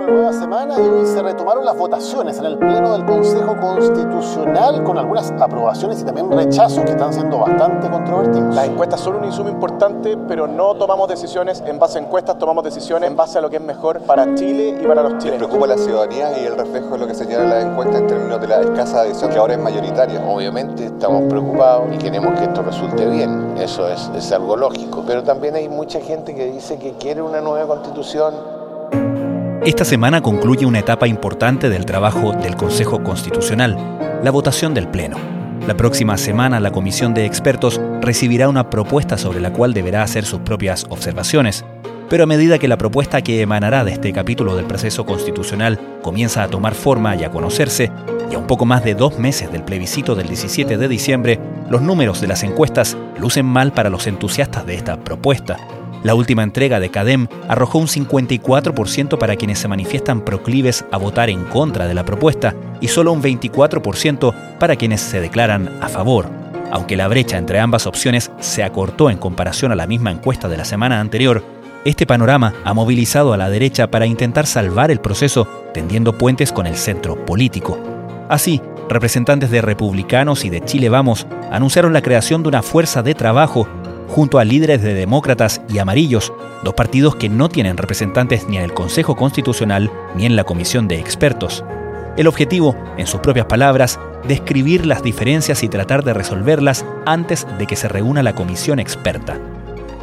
una nueva semana y hoy se retomaron las votaciones en el Pleno del Consejo Constitucional con algunas aprobaciones y también rechazos que están siendo bastante controvertidos. Las encuestas son un insumo importante, pero no tomamos decisiones en base a encuestas, tomamos decisiones en base a lo que es mejor para Chile y para los chilenos. Preocupa la ciudadanía y el reflejo de lo que señala la encuesta en términos de la escasa adhesión que ahora es mayoritaria. Obviamente estamos preocupados y queremos que esto resulte bien, eso es, es algo lógico, pero también hay mucha gente que dice que quiere una nueva constitución esta semana concluye una etapa importante del trabajo del Consejo Constitucional, la votación del Pleno. La próxima semana la Comisión de Expertos recibirá una propuesta sobre la cual deberá hacer sus propias observaciones. Pero a medida que la propuesta que emanará de este capítulo del proceso constitucional comienza a tomar forma y a conocerse, y a un poco más de dos meses del plebiscito del 17 de diciembre, los números de las encuestas lucen mal para los entusiastas de esta propuesta. La última entrega de CADEM arrojó un 54% para quienes se manifiestan proclives a votar en contra de la propuesta y solo un 24% para quienes se declaran a favor. Aunque la brecha entre ambas opciones se acortó en comparación a la misma encuesta de la semana anterior, este panorama ha movilizado a la derecha para intentar salvar el proceso tendiendo puentes con el centro político. Así, representantes de republicanos y de Chile Vamos anunciaron la creación de una fuerza de trabajo junto a líderes de demócratas y amarillos, dos partidos que no tienen representantes ni en el Consejo Constitucional ni en la Comisión de Expertos. El objetivo, en sus propias palabras, describir las diferencias y tratar de resolverlas antes de que se reúna la comisión experta.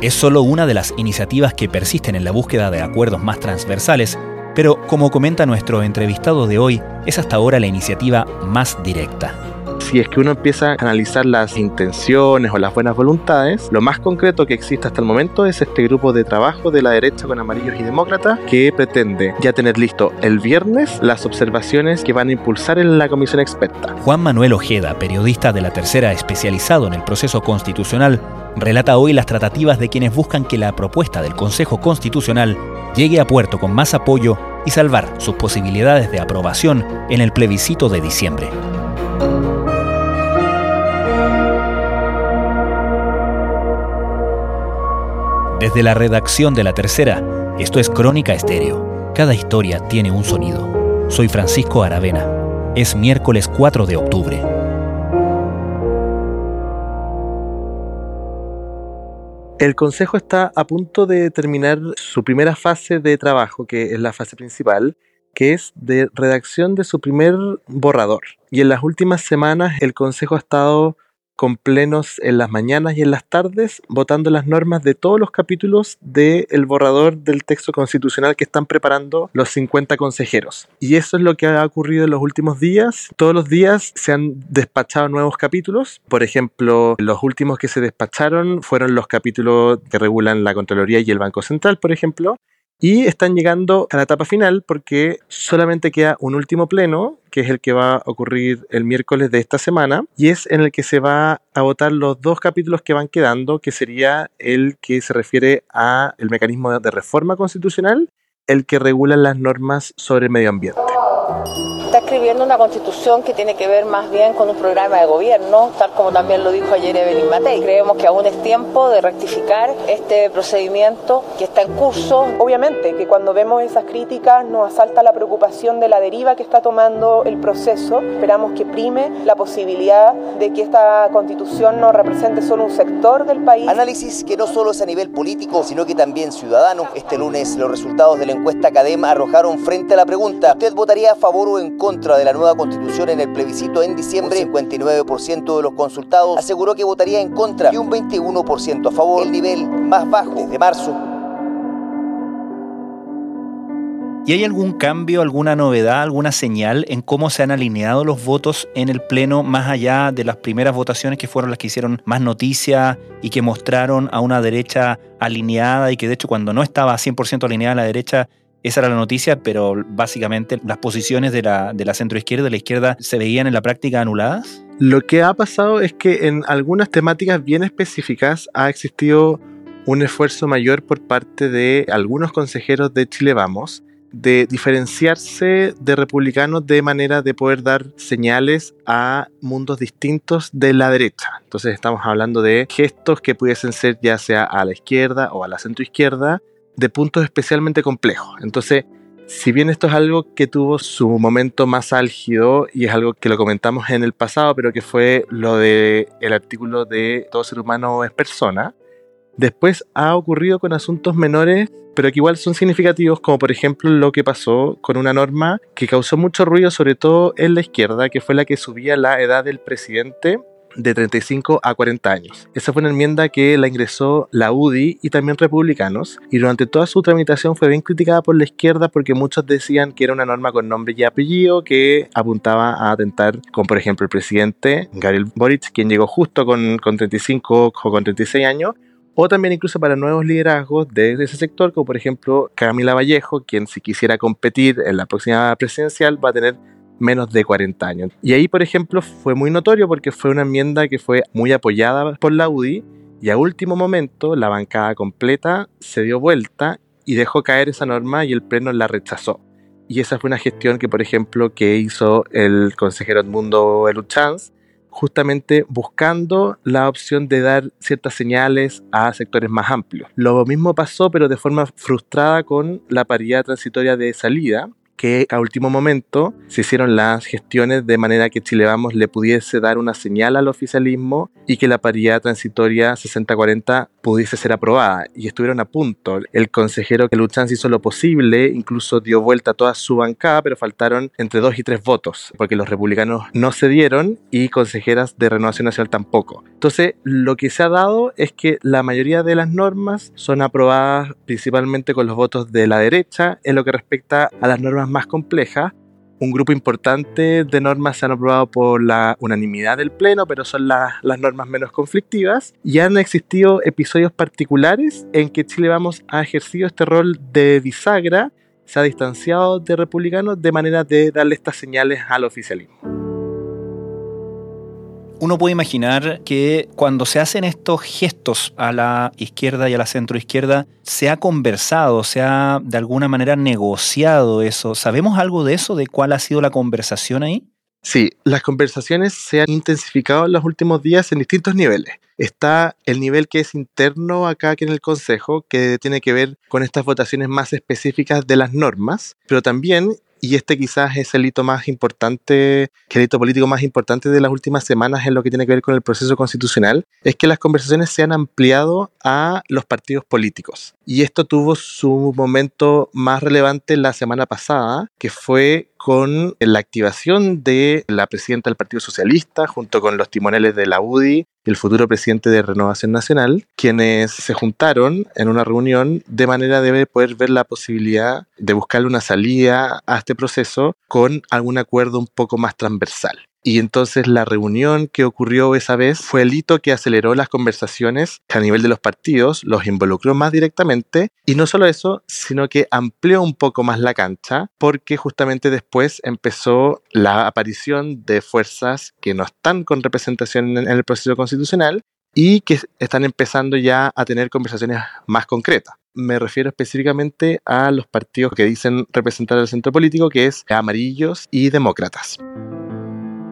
Es solo una de las iniciativas que persisten en la búsqueda de acuerdos más transversales, pero como comenta nuestro entrevistado de hoy, es hasta ahora la iniciativa más directa si es que uno empieza a analizar las intenciones o las buenas voluntades, lo más concreto que existe hasta el momento es este grupo de trabajo de la derecha con amarillos y demócratas que pretende ya tener listo el viernes las observaciones que van a impulsar en la comisión experta. Juan Manuel Ojeda, periodista de la tercera especializado en el proceso constitucional, relata hoy las tratativas de quienes buscan que la propuesta del Consejo Constitucional llegue a puerto con más apoyo y salvar sus posibilidades de aprobación en el plebiscito de diciembre. Desde la redacción de La Tercera, esto es Crónica Estéreo. Cada historia tiene un sonido. Soy Francisco Aravena. Es miércoles 4 de octubre. El Consejo está a punto de terminar su primera fase de trabajo, que es la fase principal, que es de redacción de su primer borrador. Y en las últimas semanas el Consejo ha estado con plenos en las mañanas y en las tardes, votando las normas de todos los capítulos del borrador del texto constitucional que están preparando los 50 consejeros. Y eso es lo que ha ocurrido en los últimos días. Todos los días se han despachado nuevos capítulos. Por ejemplo, los últimos que se despacharon fueron los capítulos que regulan la Contraloría y el Banco Central, por ejemplo. Y están llegando a la etapa final porque solamente queda un último pleno, que es el que va a ocurrir el miércoles de esta semana, y es en el que se va a votar los dos capítulos que van quedando, que sería el que se refiere a el mecanismo de reforma constitucional, el que regula las normas sobre el medio ambiente está escribiendo una constitución que tiene que ver más bien con un programa de gobierno, tal como también lo dijo ayer Evelyn Matei. Creemos que aún es tiempo de rectificar este procedimiento que está en curso. Obviamente que cuando vemos esas críticas nos asalta la preocupación de la deriva que está tomando el proceso. Esperamos que prime la posibilidad de que esta constitución no represente solo un sector del país. Análisis que no solo es a nivel político, sino que también ciudadano. Este lunes los resultados de la encuesta Cadem arrojaron frente a la pregunta, ¿usted votaría a favor o en contra de la nueva constitución en el plebiscito en diciembre, 59% de los consultados aseguró que votaría en contra y un 21% a favor, el nivel más bajo desde marzo. ¿Y hay algún cambio, alguna novedad, alguna señal en cómo se han alineado los votos en el Pleno más allá de las primeras votaciones que fueron las que hicieron más noticia y que mostraron a una derecha alineada y que de hecho cuando no estaba 100% alineada a la derecha esa era la noticia, pero básicamente las posiciones de la, de la centroizquierda y la izquierda se veían en la práctica anuladas. Lo que ha pasado es que en algunas temáticas bien específicas ha existido un esfuerzo mayor por parte de algunos consejeros de Chile Vamos de diferenciarse de republicanos de manera de poder dar señales a mundos distintos de la derecha. Entonces estamos hablando de gestos que pudiesen ser ya sea a la izquierda o a la centroizquierda, de puntos especialmente complejos. Entonces, Si bien esto es algo que tuvo su momento más álgido y es algo que lo comentamos en el pasado, pero que fue lo de el artículo de todo ser humano es persona, después ha ocurrido con asuntos menores, pero que igual son significativos, como por ejemplo lo que pasó con una norma que causó mucho ruido, sobre todo en la izquierda, que fue la que subía la edad del presidente de 35 a 40 años. Esa fue una enmienda que la ingresó la UDI y también republicanos, y durante toda su tramitación fue bien criticada por la izquierda porque muchos decían que era una norma con nombre y apellido que apuntaba a atentar con, por ejemplo, el presidente Gabriel Boric, quien llegó justo con, con 35 o con 36 años, o también incluso para nuevos liderazgos de ese sector, como por ejemplo Camila Vallejo, quien si quisiera competir en la próxima presidencial va a tener menos de 40 años. Y ahí, por ejemplo, fue muy notorio porque fue una enmienda que fue muy apoyada por la UDI y a último momento la bancada completa se dio vuelta y dejó caer esa norma y el Pleno la rechazó. Y esa fue una gestión que, por ejemplo, que hizo el consejero Edmundo Eluchanz, justamente buscando la opción de dar ciertas señales a sectores más amplios. Lo mismo pasó, pero de forma frustrada con la paridad transitoria de salida, que a último momento se hicieron las gestiones de manera que Chile Vamos le pudiese dar una señal al oficialismo y que la paridad transitoria 60-40 pudiese ser aprobada. Y estuvieron a punto. El consejero que Luchan hizo lo posible, incluso dio vuelta a toda su bancada, pero faltaron entre dos y tres votos, porque los republicanos no cedieron y consejeras de Renovación Nacional tampoco. Entonces, lo que se ha dado es que la mayoría de las normas son aprobadas principalmente con los votos de la derecha en lo que respecta a las normas más complejas. Un grupo importante de normas se han aprobado por la unanimidad del Pleno, pero son las normas menos conflictivas. Y han existido episodios particulares en que Chile Vamos ha ejercido este rol de bisagra, se ha distanciado de republicanos de manera de darle estas señales al oficialismo uno puede imaginar que cuando se hacen estos gestos a la izquierda y a la centroizquierda, se ha conversado, se ha de alguna manera negociado eso. ¿Sabemos algo de eso, de cuál ha sido la conversación ahí? Sí, las conversaciones se han intensificado en los últimos días en distintos niveles. Está el nivel que es interno acá aquí en el Consejo, que tiene que ver con estas votaciones más específicas de las normas, pero también y este quizás es el hito más importante, el hito político más importante de las últimas semanas en lo que tiene que ver con el proceso constitucional, es que las conversaciones se han ampliado a los partidos políticos. Y esto tuvo su momento más relevante la semana pasada, que fue con la activación de la presidenta del Partido Socialista junto con los timoneles de la UDI el futuro presidente de Renovación Nacional, quienes se juntaron en una reunión de manera de poder ver la posibilidad de buscarle una salida a este proceso con algún acuerdo un poco más transversal. Y entonces la reunión que ocurrió esa vez fue el hito que aceleró las conversaciones a nivel de los partidos, los involucró más directamente y no solo eso, sino que amplió un poco más la cancha porque justamente después empezó la aparición de fuerzas que no están con representación en el proceso constitucional y que están empezando ya a tener conversaciones más concretas me refiero específicamente a los partidos que dicen representar al centro político, que es amarillos y demócratas.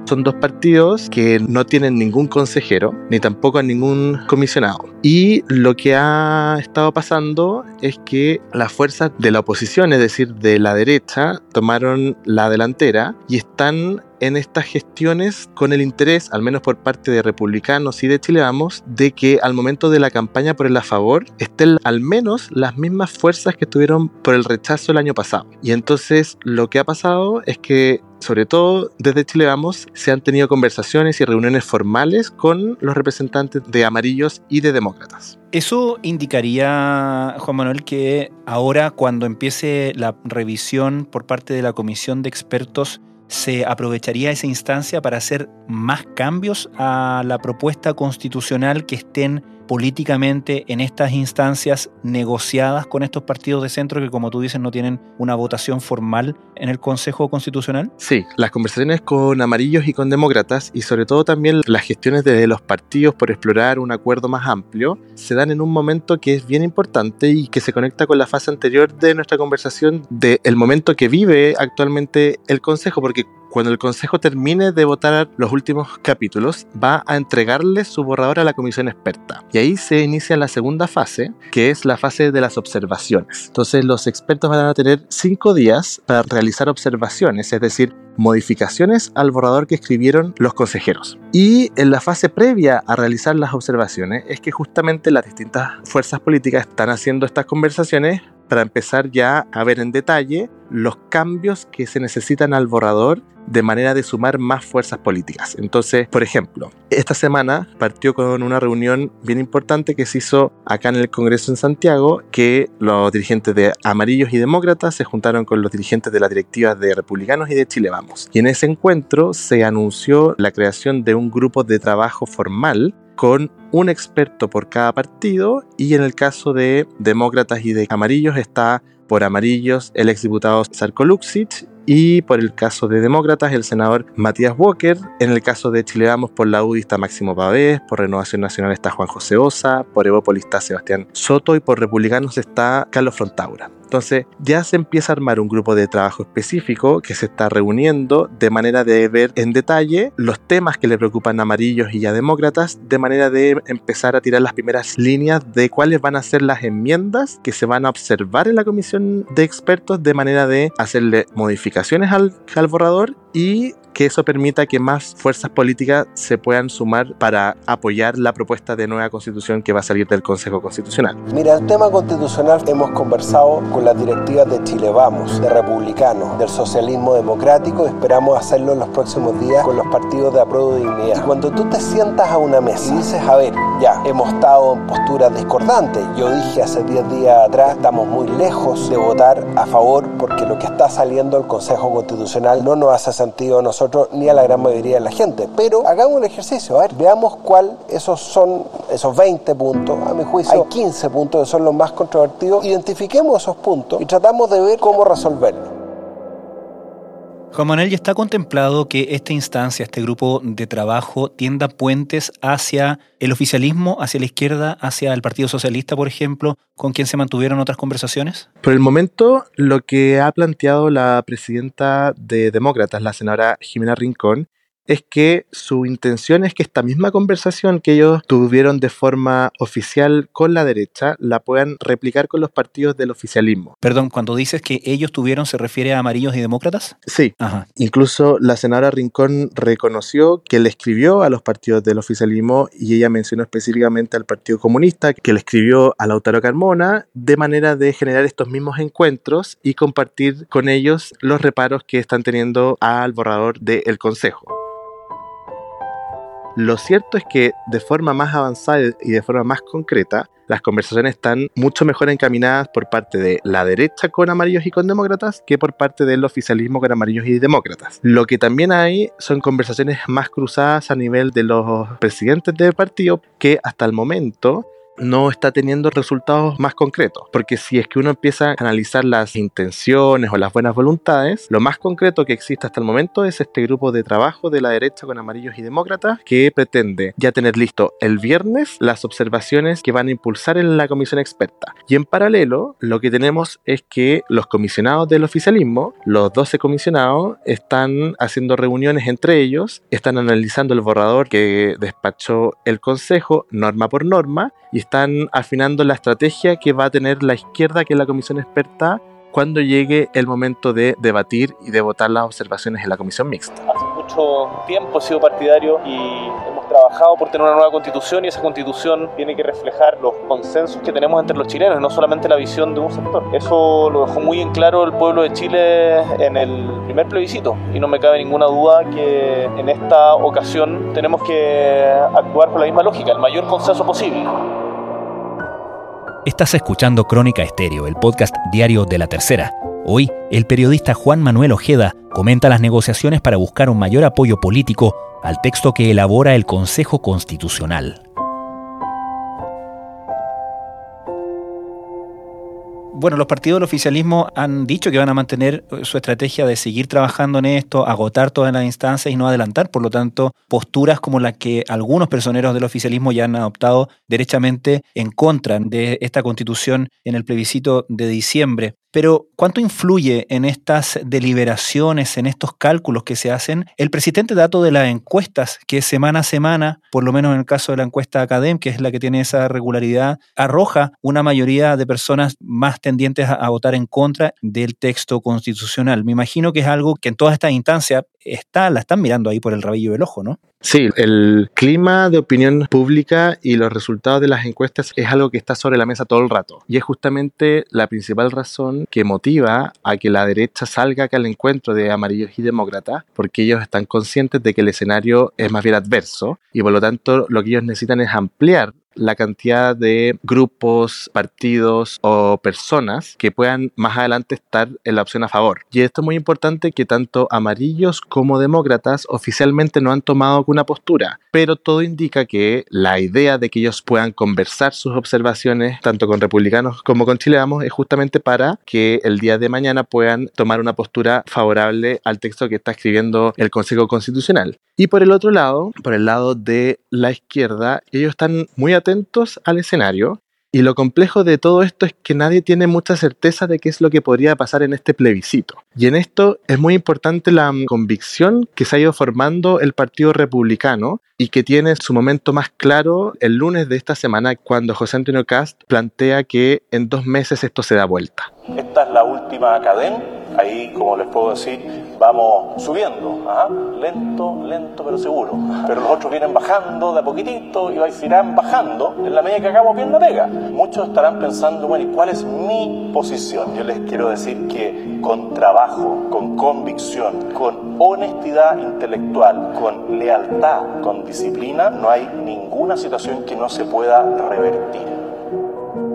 Son dos partidos que no tienen ningún consejero ni tampoco ningún comisionado. Y lo que ha estado pasando es que las fuerzas de la oposición, es decir, de la derecha, tomaron la delantera y están en estas gestiones con el interés, al menos por parte de republicanos y de Chile Vamos, de que al momento de la campaña por el a favor estén al menos las mismas fuerzas que estuvieron por el rechazo el año pasado. Y entonces lo que ha pasado es que sobre todo desde Chile Vamos, se han tenido conversaciones y reuniones formales con los representantes de amarillos y de demócratas. Eso indicaría, Juan Manuel, que ahora cuando empiece la revisión por parte de la comisión de expertos, se aprovecharía esa instancia para hacer más cambios a la propuesta constitucional que estén políticamente en estas instancias negociadas con estos partidos de centro que, como tú dices, no tienen una votación formal en el Consejo Constitucional? Sí, las conversaciones con amarillos y con demócratas y sobre todo también las gestiones de los partidos por explorar un acuerdo más amplio se dan en un momento que es bien importante y que se conecta con la fase anterior de nuestra conversación del momento que vive actualmente el Consejo, porque cuando el Consejo termine de votar los últimos capítulos, va a entregarle su borrador a la comisión experta. Y ahí se inicia la segunda fase, que es la fase de las observaciones. Entonces los expertos van a tener cinco días para realizar observaciones, es decir, modificaciones al borrador que escribieron los consejeros. Y en la fase previa a realizar las observaciones es que justamente las distintas fuerzas políticas están haciendo estas conversaciones para empezar ya a ver en detalle los cambios que se necesitan al borrador de manera de sumar más fuerzas políticas. Entonces, por ejemplo, esta semana partió con una reunión bien importante que se hizo acá en el Congreso en Santiago, que los dirigentes de amarillos y demócratas se juntaron con los dirigentes de las directivas de republicanos y de Chile Vamos. Y en ese encuentro se anunció la creación de un grupo de trabajo formal con un experto por cada partido y en el caso de demócratas y de amarillos está por amarillos el exdiputado Sarko Luxic y por el caso de demócratas el senador Matías Walker, en el caso de Chile Vamos por la UDI está Máximo Pavés, por Renovación Nacional está Juan José Osa, por Evópolis está Sebastián Soto y por Republicanos está Carlos Frontaura. Entonces ya se empieza a armar un grupo de trabajo específico que se está reuniendo de manera de ver en detalle los temas que le preocupan a amarillos y a demócratas, de manera de empezar a tirar las primeras líneas de cuáles van a ser las enmiendas que se van a observar en la comisión de expertos, de manera de hacerle modificaciones al, al borrador y que eso permita que más fuerzas políticas se puedan sumar para apoyar la propuesta de nueva constitución que va a salir del Consejo Constitucional. Mira, el tema constitucional hemos conversado con las directivas de Chile Vamos, de Republicanos, del Socialismo Democrático, esperamos hacerlo en los próximos días con los partidos de Apruebo Dignidad. cuando tú te sientas a una mesa y dices, a ver, ya, hemos estado en posturas discordantes, yo dije hace 10 días atrás, estamos muy lejos de votar a favor porque lo que está saliendo del Consejo Constitucional no nos hace sentido a nosotros ni a la gran mayoría de la gente. Pero hagamos un ejercicio, a ver, veamos cuál esos son, esos 20 puntos, a mi juicio hay 15 puntos que son los más controvertidos, identifiquemos esos puntos y tratamos de ver cómo resolverlos. Juan Manuel, ¿ya está contemplado que esta instancia, este grupo de trabajo, tienda puentes hacia el oficialismo, hacia la izquierda, hacia el Partido Socialista, por ejemplo, con quien se mantuvieron otras conversaciones? Por el momento, lo que ha planteado la presidenta de Demócratas, la senadora Jimena Rincón, es que su intención es que esta misma conversación que ellos tuvieron de forma oficial con la derecha la puedan replicar con los partidos del oficialismo. Perdón, cuando dices que ellos tuvieron, ¿se refiere a amarillos y demócratas? Sí. Ajá. Incluso la senadora Rincón reconoció que le escribió a los partidos del oficialismo y ella mencionó específicamente al Partido Comunista, que le escribió a Lautaro Carmona de manera de generar estos mismos encuentros y compartir con ellos los reparos que están teniendo al borrador del Consejo. Lo cierto es que de forma más avanzada y de forma más concreta, las conversaciones están mucho mejor encaminadas por parte de la derecha con amarillos y con demócratas que por parte del oficialismo con amarillos y demócratas. Lo que también hay son conversaciones más cruzadas a nivel de los presidentes del partido que hasta el momento no está teniendo resultados más concretos. Porque si es que uno empieza a analizar las intenciones o las buenas voluntades, lo más concreto que existe hasta el momento es este grupo de trabajo de la derecha con amarillos y demócratas que pretende ya tener listo el viernes las observaciones que van a impulsar en la comisión experta. Y en paralelo, lo que tenemos es que los comisionados del oficialismo, los 12 comisionados, están haciendo reuniones entre ellos, están analizando el borrador que despachó el Consejo norma por norma y están afinando la estrategia que va a tener la izquierda, que es la comisión experta, cuando llegue el momento de debatir y de votar las observaciones en la comisión mixta. Hace mucho tiempo he sido partidario y hemos trabajado por tener una nueva constitución y esa constitución tiene que reflejar los consensos que tenemos entre los chilenos, no solamente la visión de un sector. Eso lo dejó muy en claro el pueblo de Chile en el primer plebiscito y no me cabe ninguna duda que en esta ocasión tenemos que actuar con la misma lógica, el mayor consenso posible. Estás escuchando Crónica Estéreo, el podcast diario de la tercera. Hoy, el periodista Juan Manuel Ojeda comenta las negociaciones para buscar un mayor apoyo político al texto que elabora el Consejo Constitucional. Bueno, los partidos del oficialismo han dicho que van a mantener eh, su estrategia de seguir trabajando en esto, agotar todas las instancias y no adelantar. Por lo tanto, posturas como las que algunos personeros del oficialismo ya han adoptado derechamente en contra de esta constitución en el plebiscito de diciembre. Pero ¿cuánto influye en estas deliberaciones, en estos cálculos que se hacen el presidente dato de las encuestas que semana a semana, por lo menos en el caso de la encuesta Academ, que es la que tiene esa regularidad, arroja una mayoría de personas más tendientes a, votar en contra del texto constitucional? Me imagino que es algo que en todas estas instancias está, la están mirando ahí por el rabillo del ojo, ¿no? Sí, el clima de opinión pública y los resultados de las encuestas es algo que está sobre la mesa todo el rato. Y es justamente la principal razón que motiva a que la derecha salga al encuentro de amarillos y demócratas, porque ellos están conscientes de que el escenario es más bien adverso y por lo tanto lo que ellos necesitan es ampliar la cantidad de grupos, partidos o personas que puedan más adelante estar en la opción a favor. Y esto es muy importante que tanto amarillos como demócratas oficialmente no han tomado una postura, pero todo indica que la idea de que ellos puedan conversar sus observaciones tanto con republicanos como con chileanos es justamente para que el día de mañana puedan tomar una postura favorable al texto que está escribiendo el Consejo Constitucional. Y por el otro lado, por el lado de la izquierda, ellos están muy atentos al escenario y lo complejo de todo esto es que nadie tiene mucha certeza de qué es lo que podría pasar en este plebiscito. Y en esto es muy importante la convicción que se ha ido formando el Partido Republicano y que tiene su momento más claro el lunes de esta semana cuando José Antonio Cast plantea que en dos meses esto se da vuelta. Esta es la última cadena, ahí como les puedo decir, vamos subiendo, lento, lento pero seguro. Pero los otros vienen bajando de a poquitito y irán bajando en la medida que hagamos bien la pega. Muchos estarán pensando, bueno, ¿y cuál es mi posición? Yo les quiero decir que con trabajo, con convicción, con honestidad intelectual, con lealtad, con disciplina, no hay ninguna situación que no se pueda revertir.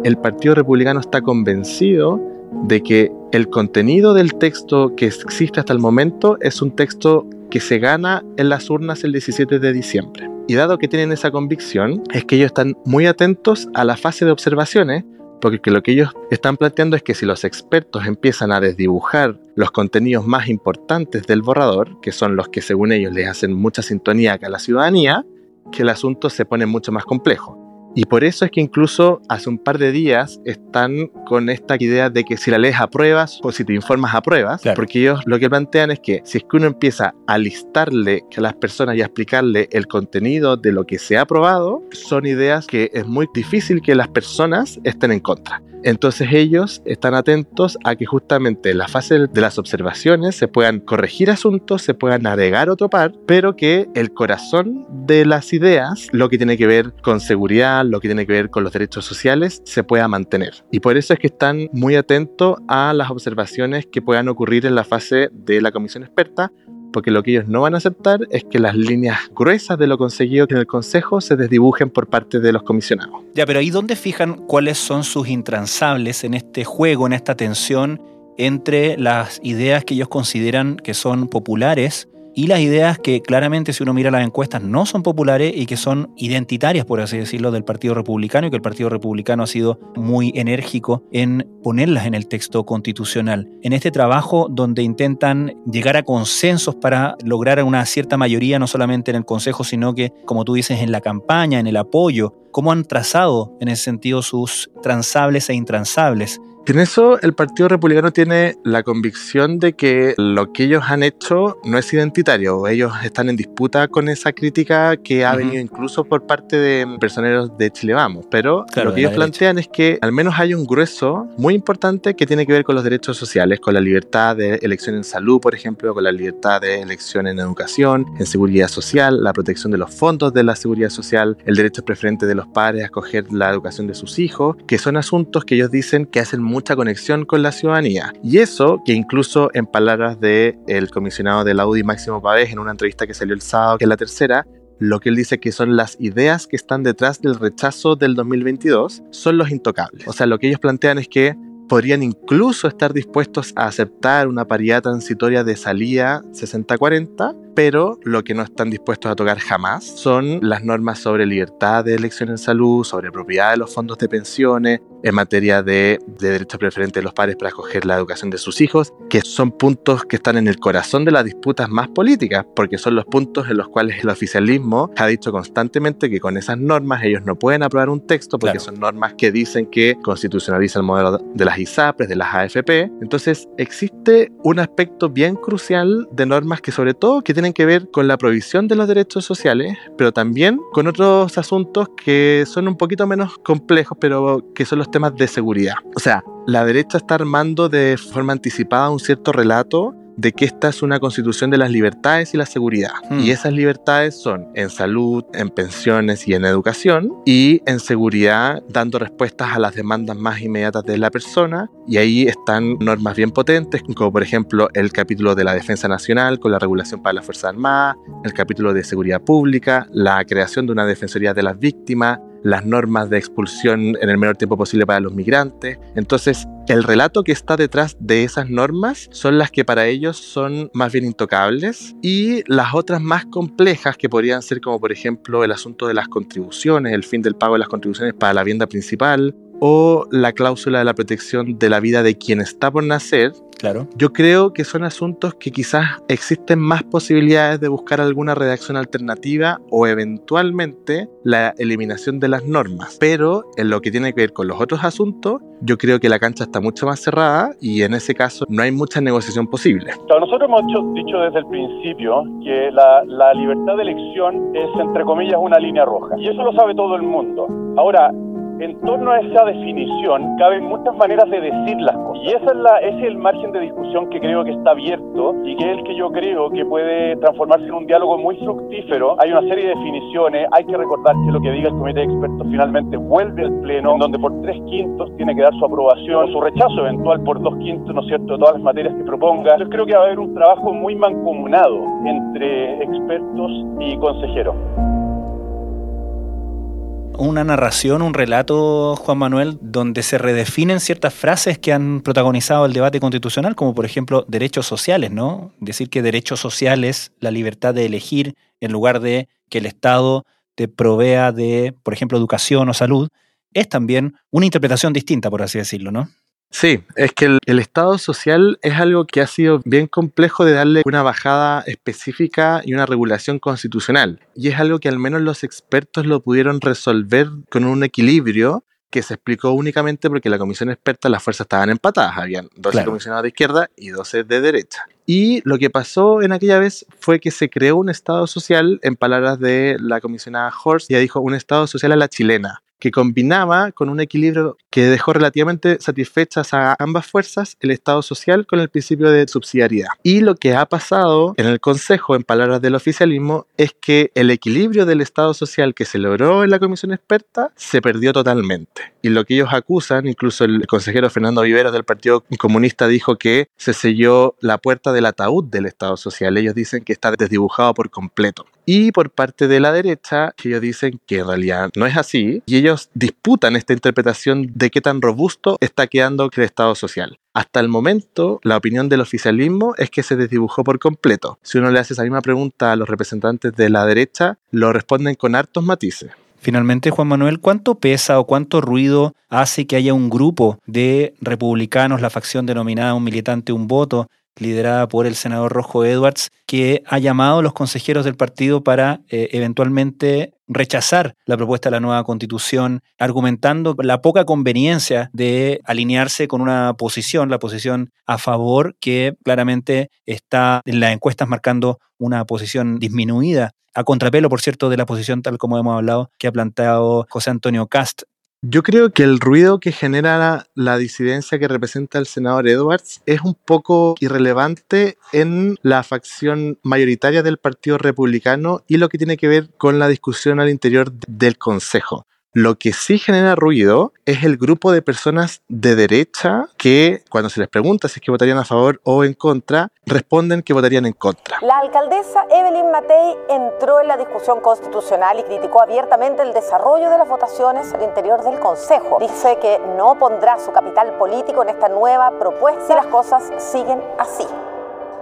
El Partido Republicano está convencido de que el contenido del texto que existe hasta el momento es un texto que se gana en las urnas el 17 de diciembre. Y dado que tienen esa convicción, es que ellos están muy atentos a la fase de observaciones, porque lo que ellos están planteando es que si los expertos empiezan a desdibujar los contenidos más importantes del borrador, que son los que según ellos les hacen mucha sintonía a la ciudadanía, que el asunto se pone mucho más complejo. Y por eso es que incluso hace un par de días están con esta idea de que si la lees a pruebas o si te informas a pruebas, porque ellos lo que plantean es que si es que uno empieza a listarle a las personas y a explicarle el contenido de lo que se ha aprobado, son ideas que es muy difícil que las personas estén en contra. Entonces ellos están atentos a que justamente en la fase de las observaciones se puedan corregir asuntos, se puedan agregar otro par, pero que el corazón de las ideas, lo que tiene que ver con seguridad, lo que tiene que ver con los derechos sociales, se pueda mantener. Y por eso es que están muy atentos a las observaciones que puedan ocurrir en la fase de la comisión experta, porque lo que ellos no van a aceptar es que las líneas gruesas de lo conseguido en el Consejo se desdibujen por parte de los comisionados. Ya, pero ¿y dónde fijan cuáles son sus intransables en este juego, en esta tensión entre las ideas que ellos consideran que son populares y las ideas que claramente si uno mira las encuestas no son populares y que son identitarias, por así decirlo, del Partido Republicano y que el Partido Republicano ha sido muy enérgico en ponerlas en el texto constitucional. En este trabajo donde intentan llegar a consensos para lograr una cierta mayoría, no solamente en el Consejo, sino que, como tú dices, en la campaña, en el apoyo, cómo han trazado en ese sentido sus transables e intransables. En eso el Partido Republicano tiene la convicción de que lo que ellos han hecho no es identitario. Ellos están en disputa con esa crítica que ha venido incluso por parte de personeros de Chile Vamos. Pero lo que ellos plantean es que al menos hay un grueso muy importante que tiene que ver con los derechos sociales, con la libertad de elección en salud, por ejemplo, con la libertad de elección en educación, en seguridad social, la protección de los fondos de la seguridad social, el derecho preferente de los padres a escoger la educación de sus hijos, que son asuntos que ellos dicen que hacen mucha conexión con la ciudadanía. Y eso que incluso en palabras del el comisionado de la UDI Máximo Pavés en una entrevista que salió el sábado, que es la tercera, lo que él dice que son las ideas que están detrás del rechazo del 2022 son los intocables. O sea, lo que ellos plantean es que podrían incluso estar dispuestos a aceptar una paridad transitoria de salida 60-40 pero lo que no están dispuestos a tocar jamás son las normas sobre libertad de elección en salud, sobre propiedad de los fondos de pensiones, en materia de, de derecho preferente de los padres para escoger la educación de sus hijos, que son puntos que están en el corazón de las disputas más políticas, porque son los puntos en los cuales el oficialismo ha dicho constantemente que con esas normas ellos no pueden aprobar un texto porque son normas que dicen que constitucionaliza el modelo de las ISAPRES, de las AFP. Entonces existe un aspecto bien crucial de normas que sobre todo que tienen que ver con la provisión de los derechos sociales, pero también con otros asuntos que son un poquito menos complejos, pero que son los temas de seguridad. O sea, la derecha está armando de forma anticipada un cierto relato de que esta es una constitución de las libertades y la seguridad. Hmm. Y esas libertades son en salud, en pensiones y en educación, y en seguridad dando respuestas a las demandas más inmediatas de la persona. Y ahí están normas bien potentes, como por ejemplo el capítulo de la defensa nacional con la regulación para las Fuerzas Armadas, el capítulo de seguridad pública, la creación de una defensoría de las víctimas, las normas de expulsión en el menor tiempo posible para los migrantes. Entonces, el relato que está detrás de esas normas son las que para ellos son más bien intocables y las otras más complejas que podrían ser como por ejemplo el asunto de las contribuciones, el fin del pago de las contribuciones para la vivienda principal o la cláusula de la protección de la vida de quien está por nacer, Claro. yo creo que son asuntos que quizás existen más posibilidades de buscar alguna redacción alternativa o eventualmente la eliminación de las normas. Pero en lo que tiene que ver con los otros asuntos, yo creo que la cancha está mucho más cerrada y en ese caso no hay mucha negociación posible. Claro, nosotros hemos dicho, dicho desde el principio que la, la libertad de elección es, entre comillas, una línea roja. Y eso lo sabe todo el mundo. Ahora, en torno a esa definición caben muchas maneras de decir las cosas. Y esa es la, ese es el margen de discusión que creo que está abierto y que es el que yo creo que puede transformarse en un diálogo muy fructífero. Hay una serie de definiciones, hay que recordar que lo que diga el comité de expertos finalmente vuelve al pleno, en donde por tres quintos tiene que dar su aprobación, su rechazo eventual por dos quintos, ¿no es cierto?, de todas las materias que proponga. Yo creo que va a haber un trabajo muy mancomunado entre expertos y consejeros una narración, un relato, Juan Manuel, donde se redefinen ciertas frases que han protagonizado el debate constitucional, como por ejemplo derechos sociales, ¿no? Decir que derechos sociales, la libertad de elegir, en lugar de que el Estado te provea de, por ejemplo, educación o salud, es también una interpretación distinta, por así decirlo, ¿no? Sí, es que el, el, Estado social es algo que ha sido bien complejo de darle una bajada específica y una regulación constitucional. Y es algo que al menos los expertos lo pudieron resolver con un equilibrio que se explicó únicamente porque la comisión experta, las fuerzas estaban empatadas. Habían 12 Claro. comisionados de izquierda y 12 de derecha. Y lo que pasó en aquella vez fue que se creó un Estado social, en palabras de la comisionada Horst, ella dijo un Estado social a la chilena, que combinaba con un equilibrio que dejó relativamente satisfechas a ambas fuerzas el Estado social con el principio de subsidiariedad. Y lo que ha pasado en el Consejo, en palabras del oficialismo, es que el equilibrio del Estado social que se logró en la comisión experta se perdió totalmente. Y lo que ellos acusan, incluso el consejero Fernando Viveros del Partido Comunista dijo que se selló la puerta del ataúd del Estado social. Ellos dicen que está desdibujado por completo. Y por parte de la derecha, ellos dicen que en realidad no es así, y ellos disputan esta interpretación de qué tan robusto está quedando el Estado social. Hasta el momento, la opinión del oficialismo es que se desdibujó por completo. Si uno le hace esa misma pregunta a los representantes de la derecha, lo responden con hartos matices. Finalmente, Juan Manuel, ¿cuánto pesa o cuánto ruido hace que haya un grupo de republicanos, la facción denominada un militante, un voto, liderada por el senador Rojo Edwards, que ha llamado a los consejeros del partido para eh, eventualmente rechazar la propuesta de la nueva constitución, argumentando la poca conveniencia de alinearse con una posición, la posición a favor, que claramente está en las encuestas marcando una posición disminuida, a contrapelo, por cierto, de la posición tal como hemos hablado, que ha planteado José Antonio Cast Yo creo que el ruido que genera la, la, disidencia que representa el senador Edwards es un poco irrelevante en la facción mayoritaria del Partido Republicano y lo que tiene que ver con la discusión al interior del Consejo. Lo que sí genera ruido es el grupo de personas de derecha que, cuando se les pregunta si es que votarían a favor o en contra, responden que votarían en contra. La alcaldesa Evelyn Matei entró en la discusión constitucional y criticó abiertamente el desarrollo de las votaciones al interior del Consejo. Dice que no pondrá su capital político en esta nueva propuesta si las cosas siguen así.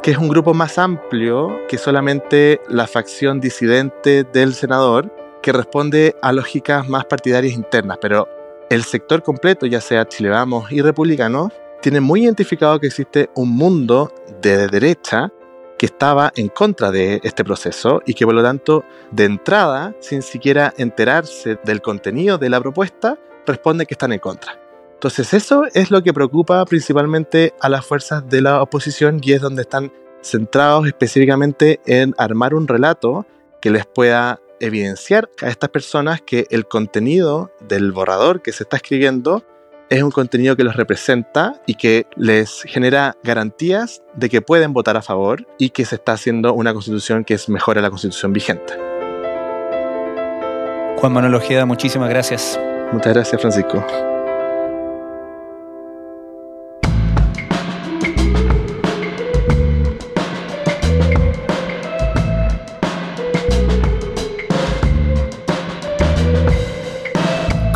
que es un grupo más amplio que solamente la facción disidente del senador, que responde a lógicas más partidarias internas, pero el sector completo, ya sea Chile Vamos y republicanos, tiene muy identificado que existe un mundo de derecha que estaba en contra de este proceso y que por lo tanto, de entrada, sin siquiera enterarse del contenido de la propuesta, responde que están en contra. Entonces eso es lo que preocupa principalmente a las fuerzas de la oposición y es donde están centrados específicamente en armar un relato que les pueda evidenciar a estas personas que el contenido del borrador que se está escribiendo es un contenido que los representa y que les genera garantías de que pueden votar a favor y que se está haciendo una constitución que es mejor a la constitución vigente. Juan Manuel Ojeda, muchísimas gracias. Muchas gracias, Francisco.